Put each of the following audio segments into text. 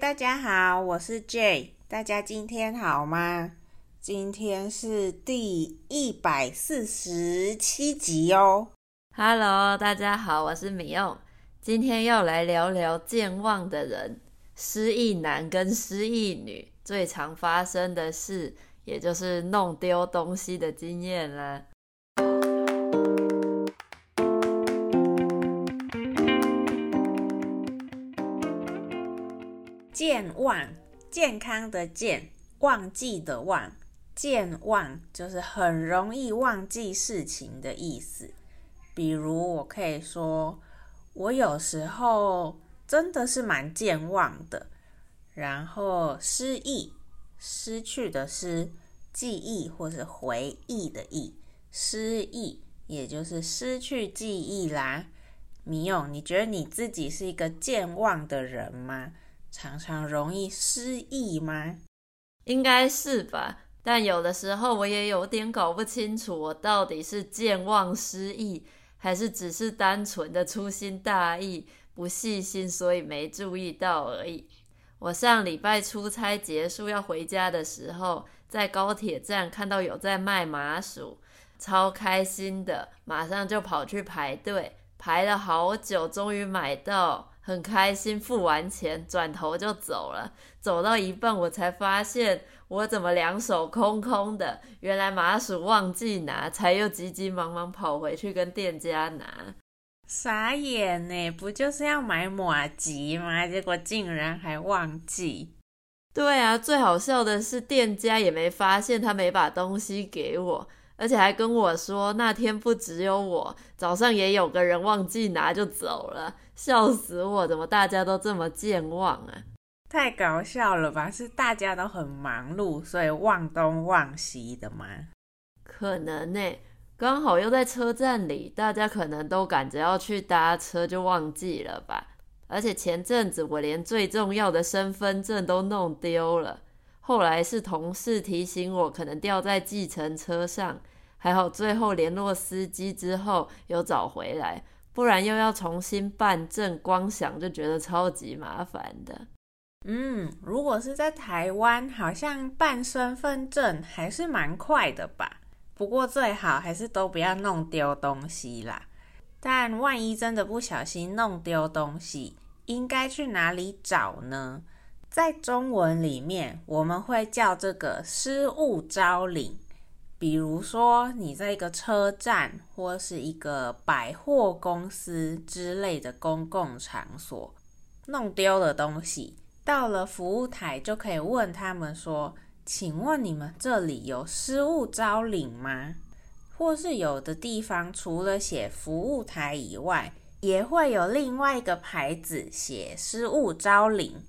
大家好，我是 J，大家今天好吗？今天是第一百四十七集哦。Hello，大家好，我是米用，今天要来聊聊健忘的人，失忆男跟失忆女最常发生的事，也就是弄丢东西的经验啦。健忘，健康的健，忘记的忘，健忘就是很容易忘记事情的意思。比如，我可以说，我有时候真的是蛮健忘的。然后，失忆，失去的失，记忆或是回忆的忆，失忆也就是失去记忆啦。米勇，你觉得你自己是一个健忘的人吗？常常容易失忆吗？应该是吧，但有的时候我也有点搞不清楚，我到底是健忘失忆，还是只是单纯的粗心大意、不细心，所以没注意到而已。我上礼拜出差结束要回家的时候，在高铁站看到有在卖麻薯，超开心的，马上就跑去排队，排了好久，终于买到。很开心，付完钱转头就走了。走到一半，我才发现我怎么两手空空的。原来麻薯忘记拿，才又急急忙忙跑回去跟店家拿。傻眼呢，不就是要买马吉吗？结果竟然还忘记。对啊，最好笑的是店家也没发现他没把东西给我。而且还跟我说，那天不只有我，早上也有个人忘记拿就走了，笑死我！怎么大家都这么健忘啊？太搞笑了吧？是大家都很忙碌，所以忘东忘西的吗？可能呢，刚好又在车站里，大家可能都赶着要去搭车，就忘记了吧。而且前阵子我连最重要的身份证都弄丢了，后来是同事提醒我，可能掉在计程车上。还好最后联络司机之后有找回来，不然又要重新办证，光想就觉得超级麻烦的。嗯，如果是在台湾，好像办身份证还是蛮快的吧。不过最好还是都不要弄丢东西啦。但万一真的不小心弄丢东西，应该去哪里找呢？在中文里面，我们会叫这个失物招领。比如说，你在一个车站或是一个百货公司之类的公共场所弄丢了东西，到了服务台就可以问他们说：“请问你们这里有失物招领吗？”或是有的地方除了写服务台以外，也会有另外一个牌子写失物招领。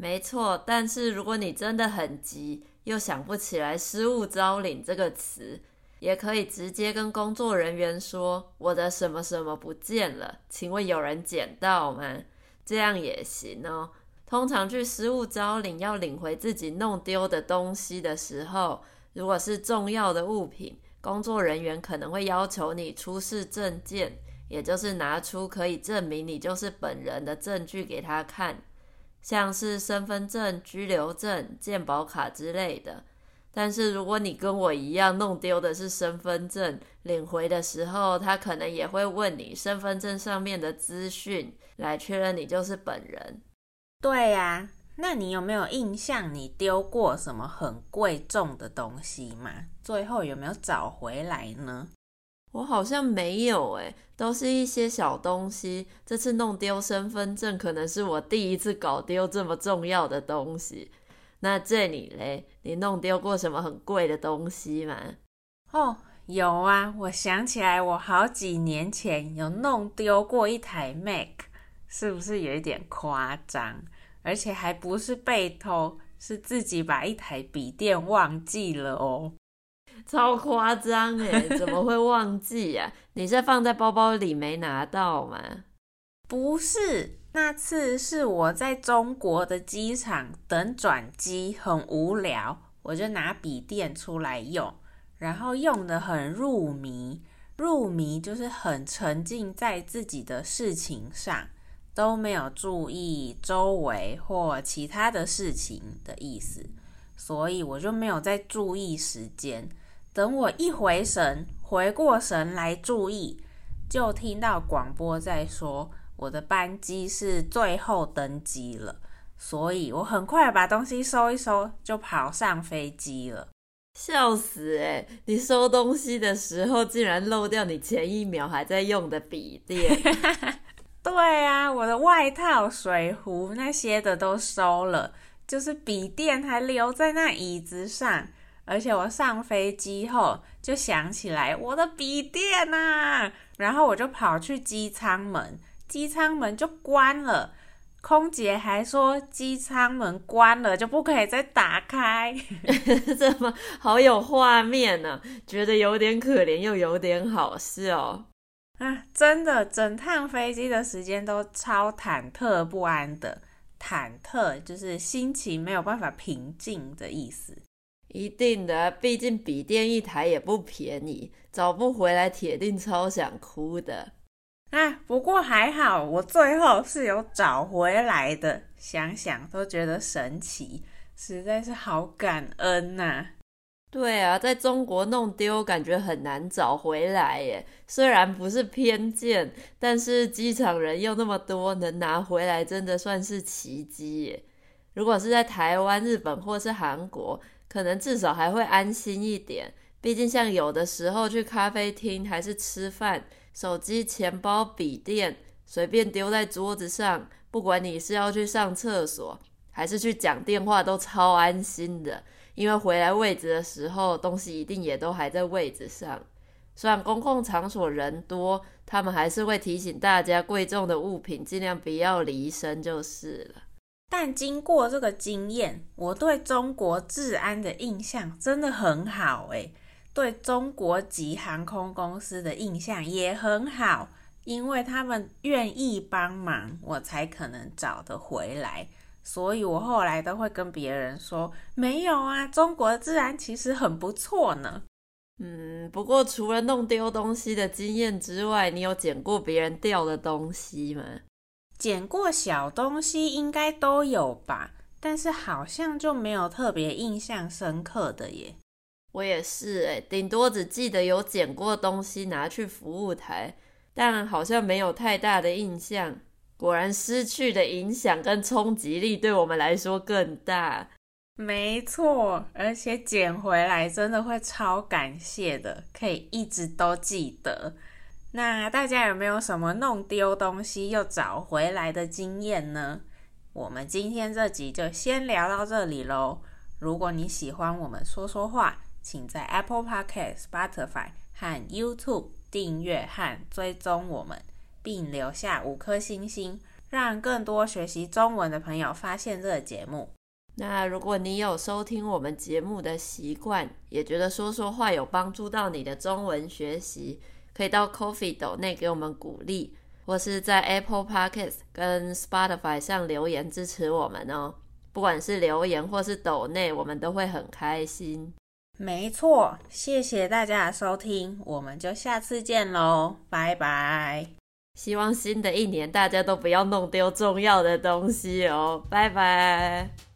没错，但是如果你真的很急，又想不起来“失物招领”这个词，也可以直接跟工作人员说：“我的什么什么不见了，请问有人捡到吗？”这样也行哦。通常去失物招领要领回自己弄丢的东西的时候，如果是重要的物品，工作人员可能会要求你出示证件，也就是拿出可以证明你就是本人的证据给他看。像是身份证、居留证、健保卡之类的，但是如果你跟我一样弄丢的是身份证，领回的时候，他可能也会问你身份证上面的资讯，来确认你就是本人。对呀，那你有没有印象你丢过什么很贵重的东西吗？最后有没有找回来呢？我好像没有诶，都是一些小东西。这次弄丢身份证，可能是我第一次搞丢这么重要的东西。那这里嘞，你弄丢过什么很贵的东西吗？哦，有啊，我想起来，我好几年前有弄丢过一台 Mac，是不是有一点夸张？而且还不是被偷，是自己把一台笔电忘记了哦。超夸张诶，怎么会忘记呀、啊？你是放在包包里没拿到吗？不是，那次是我在中国的机场等转机，很无聊，我就拿笔电出来用，然后用得很入迷。入迷就是很沉浸在自己的事情上，都没有注意周围或其他的事情的意思，所以我就没有再注意时间。等我一回神，回过神来注意，就听到广播在说我的班机是最后登机了，所以我很快把东西收一收，就跑上飞机了。笑死欸！你收东西的时候竟然漏掉你前一秒还在用的笔电。对啊，我的外套、水壶那些的都收了，就是笔电还留在那椅子上。而且我上飞机后就想起来我的笔电啊，然后我就跑去机舱门，机舱门就关了。空姐还说机舱门关了就不可以再打开，怎么好有画面呢，觉得有点可怜又有点好笑啊！真的，整趟飞机的时间都超忐忑不安的，忐忑就是心情没有办法平静的意思。一定的，毕竟笔电一台也不便宜，找不回来铁定超想哭的。啊，不过还好，我最后是有找回来的，想想都觉得神奇，实在是好感恩呐、啊。对啊，在中国弄丢，感觉很难找回来耶。虽然不是偏见，但是机场人又那么多，能拿回来真的算是奇迹耶。如果是在台湾、日本或是韩国，可能至少还会安心一点。毕竟像有的时候去咖啡厅还是吃饭。手机、钱包、笔电随便丢在桌子上，不管你是要去上厕所还是去讲电话，都超安心的。因为回来位置的时候，东西一定也都还在位置上。虽然公共场所人多，他们还是会提醒大家，贵重的物品尽量不要离身就是了。但经过这个经验，我对中国治安的印象真的很好诶。对中国籍航空公司的印象也很好，因为他们愿意帮忙，我才可能找得回来。所以我后来都会跟别人说，没有啊，中国治安其实很不错呢。嗯，不过除了弄丢东西的经验之外，你有捡过别人掉的东西吗？捡过小东西应该都有吧，但是好像就没有特别印象深刻的耶。我也是哎，顶多只记得有捡过东西拿去服务台，但好像没有太大的印象。果然失去的影响跟冲击力对我们来说更大。没错，而且捡回来真的会超感谢的，可以一直都记得。那大家有没有什么弄丢东西又找回来的经验呢？我们今天这集就先聊到这里喽。如果你喜欢我们说说话，请在 Apple Podcast、Spotify 和 YouTube 订阅和追踪我们，并留下五颗星星，让更多学习中文的朋友发现这个节目。那如果你有收听我们节目的习惯，也觉得说说话有帮助到你的中文学习，可以到 Coffee 斗内给我们鼓励，或是在 Apple Podcast 跟 Spotify 上留言支持我们哦。不管是留言或是斗内，我们都会很开心。没错，谢谢大家的收听，我们就下次见喽，拜拜！希望新的一年大家都不要弄丢重要的东西哦，拜拜！